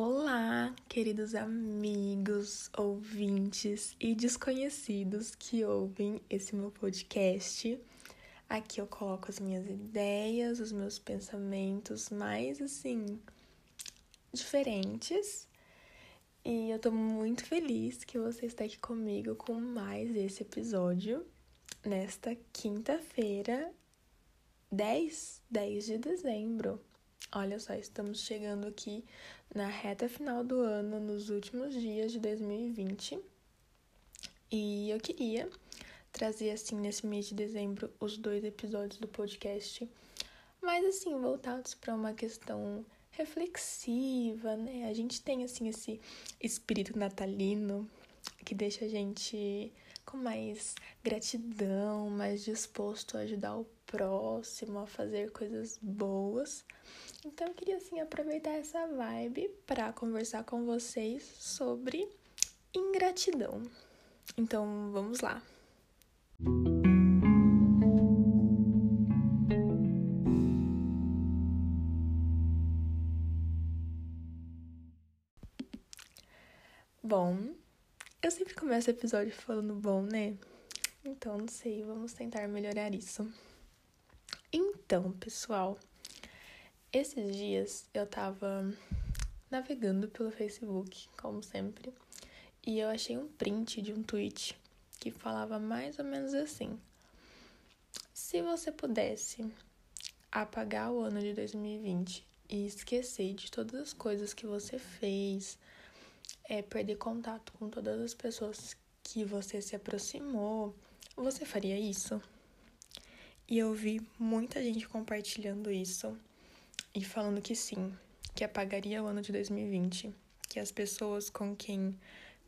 Olá, queridos amigos, ouvintes e desconhecidos que ouvem esse meu podcast. Aqui eu coloco as minhas ideias, os meus pensamentos mais assim diferentes. E eu tô muito feliz que você está aqui comigo com mais esse episódio nesta quinta-feira, 10, 10 de dezembro. Olha só, estamos chegando aqui na reta final do ano, nos últimos dias de 2020. E eu queria trazer, assim, nesse mês de dezembro, os dois episódios do podcast, mas, assim, voltados para uma questão reflexiva, né? A gente tem, assim, esse espírito natalino que deixa a gente com mais gratidão, mais disposto a ajudar o próximo, a fazer coisas boas. Então eu queria assim aproveitar essa vibe para conversar com vocês sobre ingratidão. Então vamos lá. Bom, eu sempre começo o episódio falando bom, né? Então, não sei, vamos tentar melhorar isso. Então, pessoal, esses dias eu tava navegando pelo Facebook, como sempre, e eu achei um print de um tweet que falava mais ou menos assim: Se você pudesse apagar o ano de 2020 e esquecer de todas as coisas que você fez, é perder contato com todas as pessoas que você se aproximou, você faria isso? E eu vi muita gente compartilhando isso e falando que sim, que apagaria o ano de 2020, que as pessoas com quem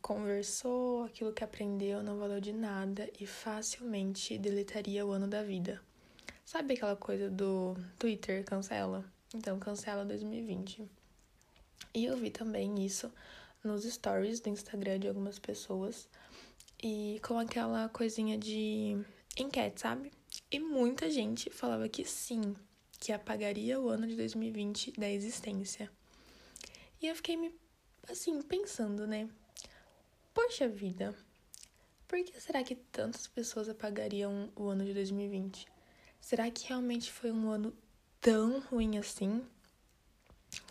conversou, aquilo que aprendeu não valeu de nada e facilmente deletaria o ano da vida. Sabe aquela coisa do Twitter cancela? Então cancela 2020. E eu vi também isso nos stories do Instagram de algumas pessoas e com aquela coisinha de enquete, sabe? E muita gente falava que sim, que apagaria o ano de 2020 da existência. E eu fiquei me assim pensando, né? Poxa vida, por que será que tantas pessoas apagariam o ano de 2020? Será que realmente foi um ano tão ruim assim?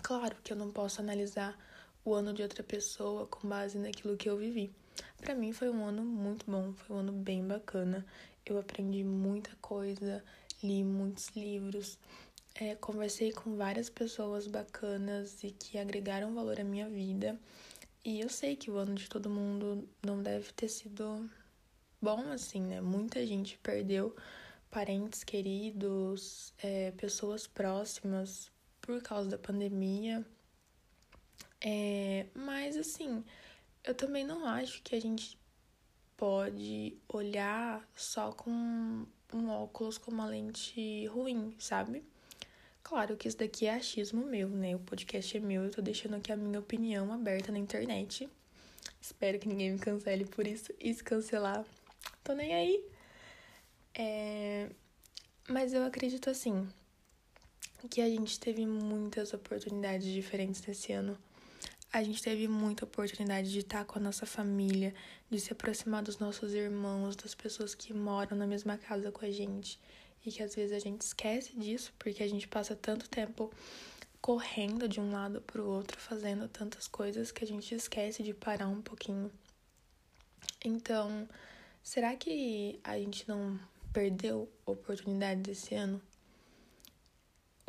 Claro que eu não posso analisar o ano de outra pessoa com base naquilo que eu vivi. Para mim foi um ano muito bom, foi um ano bem bacana. Eu aprendi muita coisa, li muitos livros, é, conversei com várias pessoas bacanas e que agregaram valor à minha vida. E eu sei que o ano de todo mundo não deve ter sido bom assim, né? Muita gente perdeu parentes queridos, é, pessoas próximas por causa da pandemia. É, mas assim, eu também não acho que a gente pode olhar só com um óculos com uma lente ruim, sabe? Claro que isso daqui é achismo meu, né? O podcast é meu, eu tô deixando aqui a minha opinião aberta na internet. Espero que ninguém me cancele por isso. E se cancelar, tô nem aí. É... Mas eu acredito assim que a gente teve muitas oportunidades diferentes nesse ano a gente teve muita oportunidade de estar com a nossa família, de se aproximar dos nossos irmãos, das pessoas que moram na mesma casa com a gente. E que às vezes a gente esquece disso porque a gente passa tanto tempo correndo de um lado para o outro, fazendo tantas coisas que a gente esquece de parar um pouquinho. Então, será que a gente não perdeu oportunidades esse ano?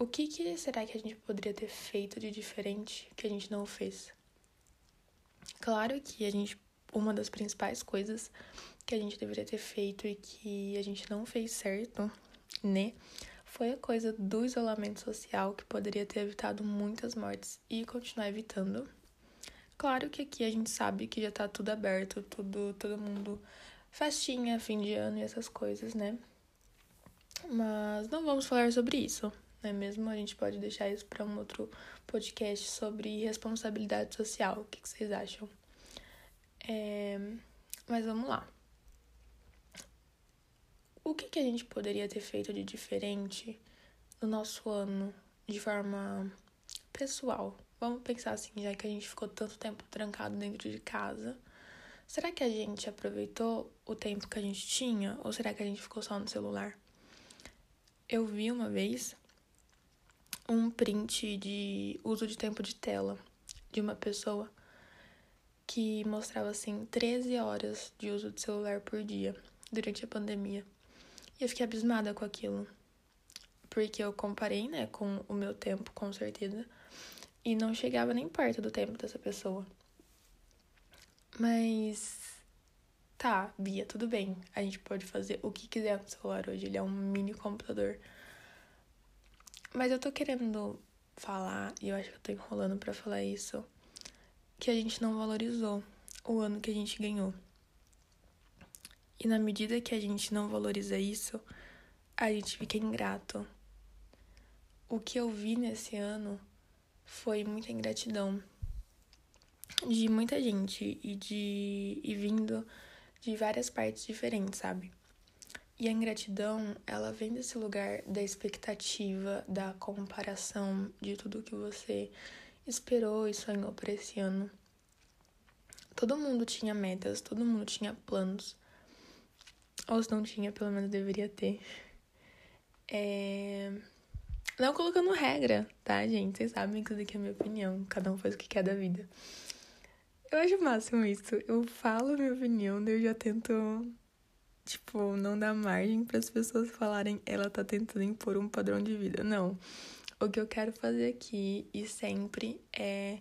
O que, que será que a gente poderia ter feito de diferente que a gente não fez? Claro que a gente, uma das principais coisas que a gente deveria ter feito e que a gente não fez certo, né? Foi a coisa do isolamento social que poderia ter evitado muitas mortes e continuar evitando. Claro que aqui a gente sabe que já tá tudo aberto, tudo, todo mundo festinha, fim de ano e essas coisas, né? Mas não vamos falar sobre isso não é mesmo? A gente pode deixar isso para um outro podcast sobre responsabilidade social. O que, que vocês acham? É... Mas vamos lá. O que, que a gente poderia ter feito de diferente no nosso ano de forma pessoal, vamos pensar assim, já que a gente ficou tanto tempo trancado dentro de casa, será que a gente aproveitou o tempo que a gente tinha ou será que a gente ficou só no celular? Eu vi uma vez um print de uso de tempo de tela de uma pessoa que mostrava assim 13 horas de uso de celular por dia durante a pandemia. E eu fiquei abismada com aquilo. Porque eu comparei, né, com o meu tempo, com certeza, e não chegava nem perto do tempo dessa pessoa. Mas tá, Bia, tudo bem. A gente pode fazer o que quiser no celular hoje, ele é um mini computador. Mas eu tô querendo falar, e eu acho que eu tô enrolando para falar isso, que a gente não valorizou o ano que a gente ganhou. E na medida que a gente não valoriza isso, a gente fica ingrato. O que eu vi nesse ano foi muita ingratidão de muita gente e de e vindo de várias partes diferentes, sabe? E a ingratidão, ela vem desse lugar da expectativa, da comparação de tudo que você esperou e sonhou para esse ano. Todo mundo tinha metas, todo mundo tinha planos. Ou se não tinha, pelo menos deveria ter. É... Não colocando regra, tá, gente? Vocês sabem que isso aqui é a minha opinião. Cada um faz o que quer da vida. Eu acho o máximo isso. Eu falo minha opinião, daí eu já tento Tipo, não dá margem para as pessoas falarem ela tá tentando impor um padrão de vida. Não. O que eu quero fazer aqui e sempre é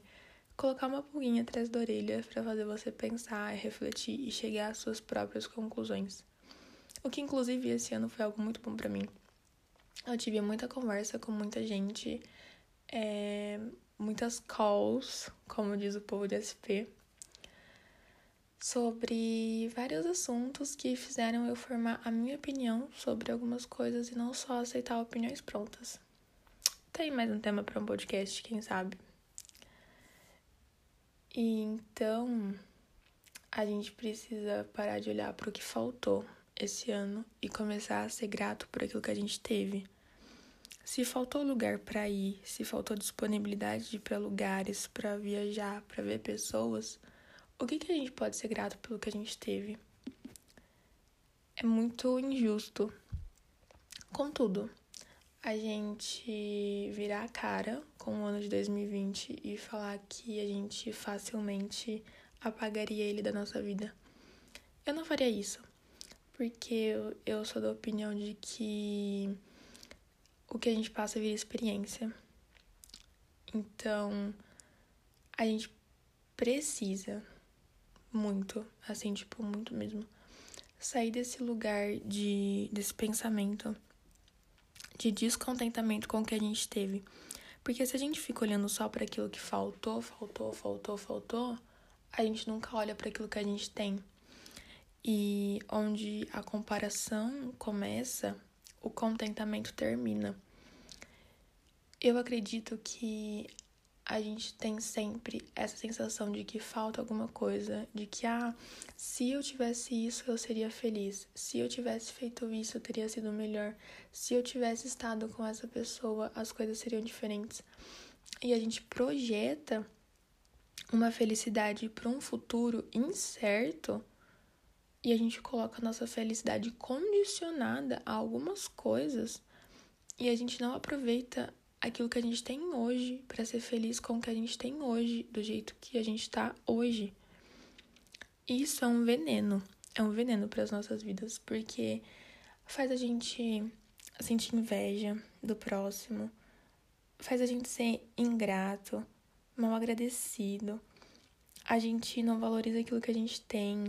colocar uma pulguinha atrás da orelha para fazer você pensar, refletir e chegar às suas próprias conclusões. O que inclusive esse ano foi algo muito bom para mim. Eu tive muita conversa com muita gente, é, muitas calls, como diz o povo de SP, sobre vários assuntos que fizeram eu formar a minha opinião sobre algumas coisas e não só aceitar opiniões prontas. Tem mais um tema para um podcast, quem sabe? E então a gente precisa parar de olhar para o que faltou esse ano e começar a ser grato por aquilo que a gente teve. Se faltou lugar para ir, se faltou disponibilidade de ir para lugares, para viajar, para ver pessoas, o que, que a gente pode ser grato pelo que a gente teve? É muito injusto. Contudo, a gente virar a cara com o ano de 2020 e falar que a gente facilmente apagaria ele da nossa vida. Eu não faria isso, porque eu sou da opinião de que o que a gente passa vira experiência. Então, a gente precisa muito, assim, tipo, muito mesmo. Sair desse lugar de desse pensamento de descontentamento com o que a gente teve. Porque se a gente fica olhando só para aquilo que faltou, faltou, faltou, faltou, a gente nunca olha para aquilo que a gente tem. E onde a comparação começa, o contentamento termina. Eu acredito que a gente tem sempre essa sensação de que falta alguma coisa, de que, ah, se eu tivesse isso, eu seria feliz. Se eu tivesse feito isso, eu teria sido melhor. Se eu tivesse estado com essa pessoa, as coisas seriam diferentes. E a gente projeta uma felicidade para um futuro incerto e a gente coloca a nossa felicidade condicionada a algumas coisas e a gente não aproveita aquilo que a gente tem hoje, para ser feliz com o que a gente tem hoje, do jeito que a gente tá hoje. Isso é um veneno, é um veneno para as nossas vidas, porque faz a gente sentir inveja do próximo, faz a gente ser ingrato, mal agradecido. A gente não valoriza aquilo que a gente tem.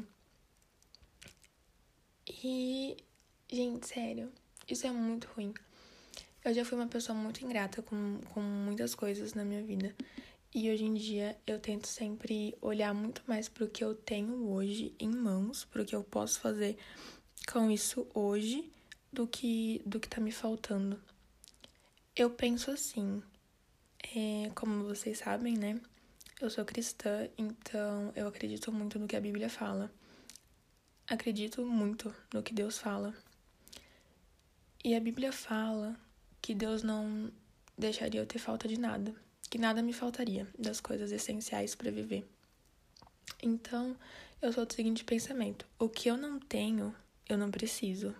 E, gente, sério, isso é muito ruim. Eu já fui uma pessoa muito ingrata com, com muitas coisas na minha vida. E hoje em dia eu tento sempre olhar muito mais para o que eu tenho hoje em mãos, para o que eu posso fazer com isso hoje, do que do que tá me faltando. Eu penso assim, é, como vocês sabem, né? Eu sou cristã, então eu acredito muito no que a Bíblia fala. Acredito muito no que Deus fala. E a Bíblia fala que Deus não deixaria eu ter falta de nada. que nada me faltaria das coisas essenciais para viver. Então, eu sou do seguinte pensamento: o que eu não tenho, eu não preciso.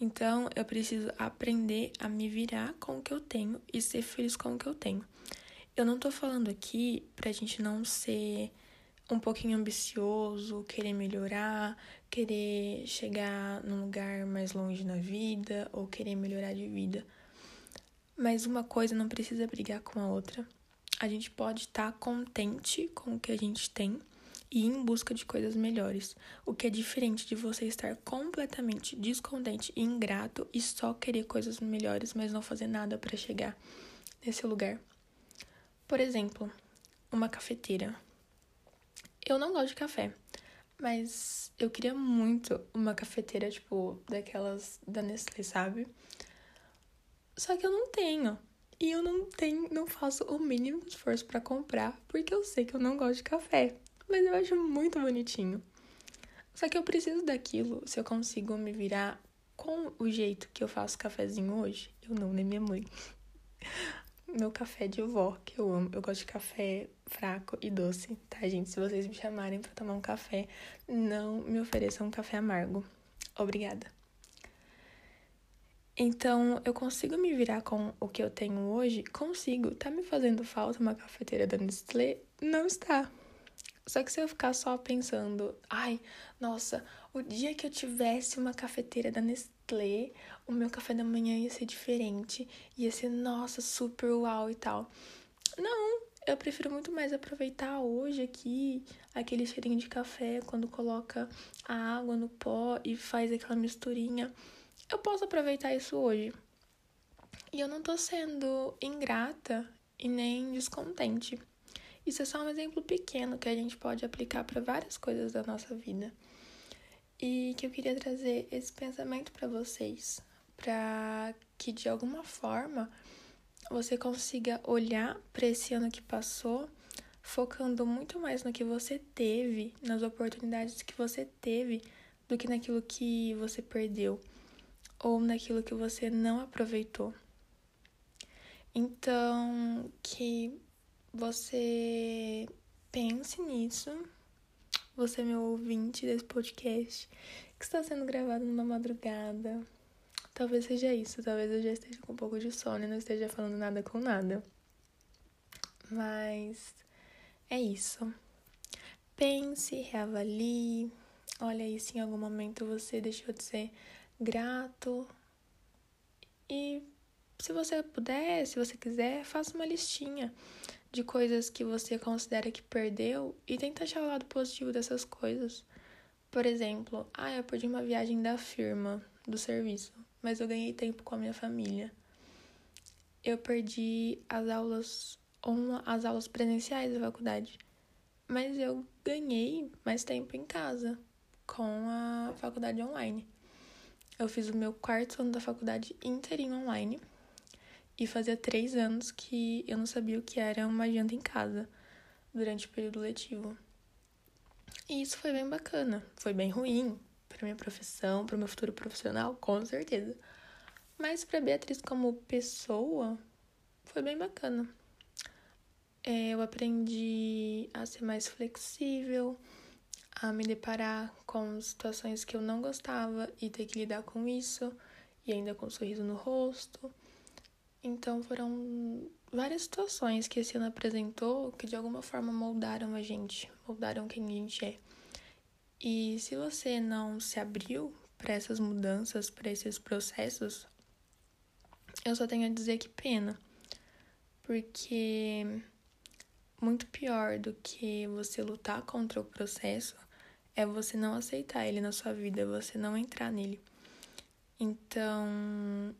Então, eu preciso aprender a me virar com o que eu tenho e ser feliz com o que eu tenho. Eu não tô falando aqui pra gente não ser um pouquinho ambicioso, querer melhorar, querer chegar num lugar mais longe na vida ou querer melhorar de vida. Mas uma coisa não precisa brigar com a outra. A gente pode estar tá contente com o que a gente tem e ir em busca de coisas melhores, o que é diferente de você estar completamente descontente e ingrato e só querer coisas melhores, mas não fazer nada para chegar nesse lugar. Por exemplo, uma cafeteira. Eu não gosto de café, mas eu queria muito uma cafeteira, tipo, daquelas da Nestlé, sabe? Só que eu não tenho. E eu não tenho, não faço o mínimo esforço para comprar, porque eu sei que eu não gosto de café. Mas eu acho muito bonitinho. Só que eu preciso daquilo se eu consigo me virar com o jeito que eu faço cafezinho hoje. Eu não, nem minha mãe. Meu café de vó, que eu amo. Eu gosto de café fraco e doce, tá, gente? Se vocês me chamarem para tomar um café, não me ofereçam um café amargo. Obrigada. Então, eu consigo me virar com o que eu tenho hoje? Consigo. Tá me fazendo falta uma cafeteira da Nestlé? Não está. Só que se eu ficar só pensando, ai, nossa, o dia que eu tivesse uma cafeteira da Nestlé, o meu café da manhã ia ser diferente, ia ser, nossa, super uau e tal. Não, eu prefiro muito mais aproveitar hoje aqui aquele cheirinho de café quando coloca a água no pó e faz aquela misturinha eu posso aproveitar isso hoje. E eu não tô sendo ingrata e nem descontente. Isso é só um exemplo pequeno que a gente pode aplicar para várias coisas da nossa vida. E que eu queria trazer esse pensamento para vocês, para que de alguma forma você consiga olhar para esse ano que passou, focando muito mais no que você teve, nas oportunidades que você teve, do que naquilo que você perdeu ou naquilo que você não aproveitou. Então, que você pense nisso, você é meu ouvinte desse podcast, que está sendo gravado numa madrugada. Talvez seja isso, talvez eu já esteja com um pouco de sono e não esteja falando nada com nada. Mas é isso. Pense, reavalie. Olha aí se em algum momento você deixou de ser grato. E se você puder, se você quiser, faça uma listinha de coisas que você considera que perdeu e tenta achar o lado positivo dessas coisas. Por exemplo, ah, eu perdi uma viagem da firma, do serviço, mas eu ganhei tempo com a minha família. Eu perdi as aulas as aulas presenciais da faculdade, mas eu ganhei mais tempo em casa com a faculdade online. Eu fiz o meu quarto ano da faculdade inteirinho online. E fazia três anos que eu não sabia o que era uma janta em casa durante o período letivo. E isso foi bem bacana. Foi bem ruim para minha profissão, para o meu futuro profissional, com certeza. Mas para Beatriz como pessoa, foi bem bacana. É, eu aprendi a ser mais flexível, a me deparar com situações que eu não gostava e ter que lidar com isso, e ainda com um sorriso no rosto. Então foram várias situações que esse ano apresentou que de alguma forma moldaram a gente, moldaram quem a gente é. E se você não se abriu para essas mudanças, para esses processos, eu só tenho a dizer que pena. Porque muito pior do que você lutar contra o processo é você não aceitar ele na sua vida, você não entrar nele. Então,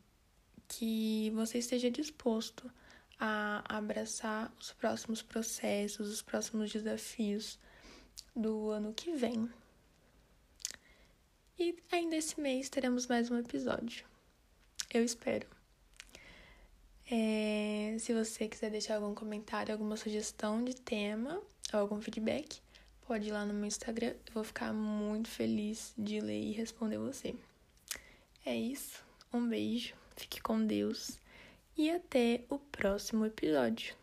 que você esteja disposto a abraçar os próximos processos, os próximos desafios do ano que vem. E ainda esse mês teremos mais um episódio. Eu espero. É, se você quiser deixar algum comentário, alguma sugestão de tema ou algum feedback, pode ir lá no meu Instagram. Eu vou ficar muito feliz de ler e responder você. É isso. Um beijo. Fique com Deus. e até o próximo episódio.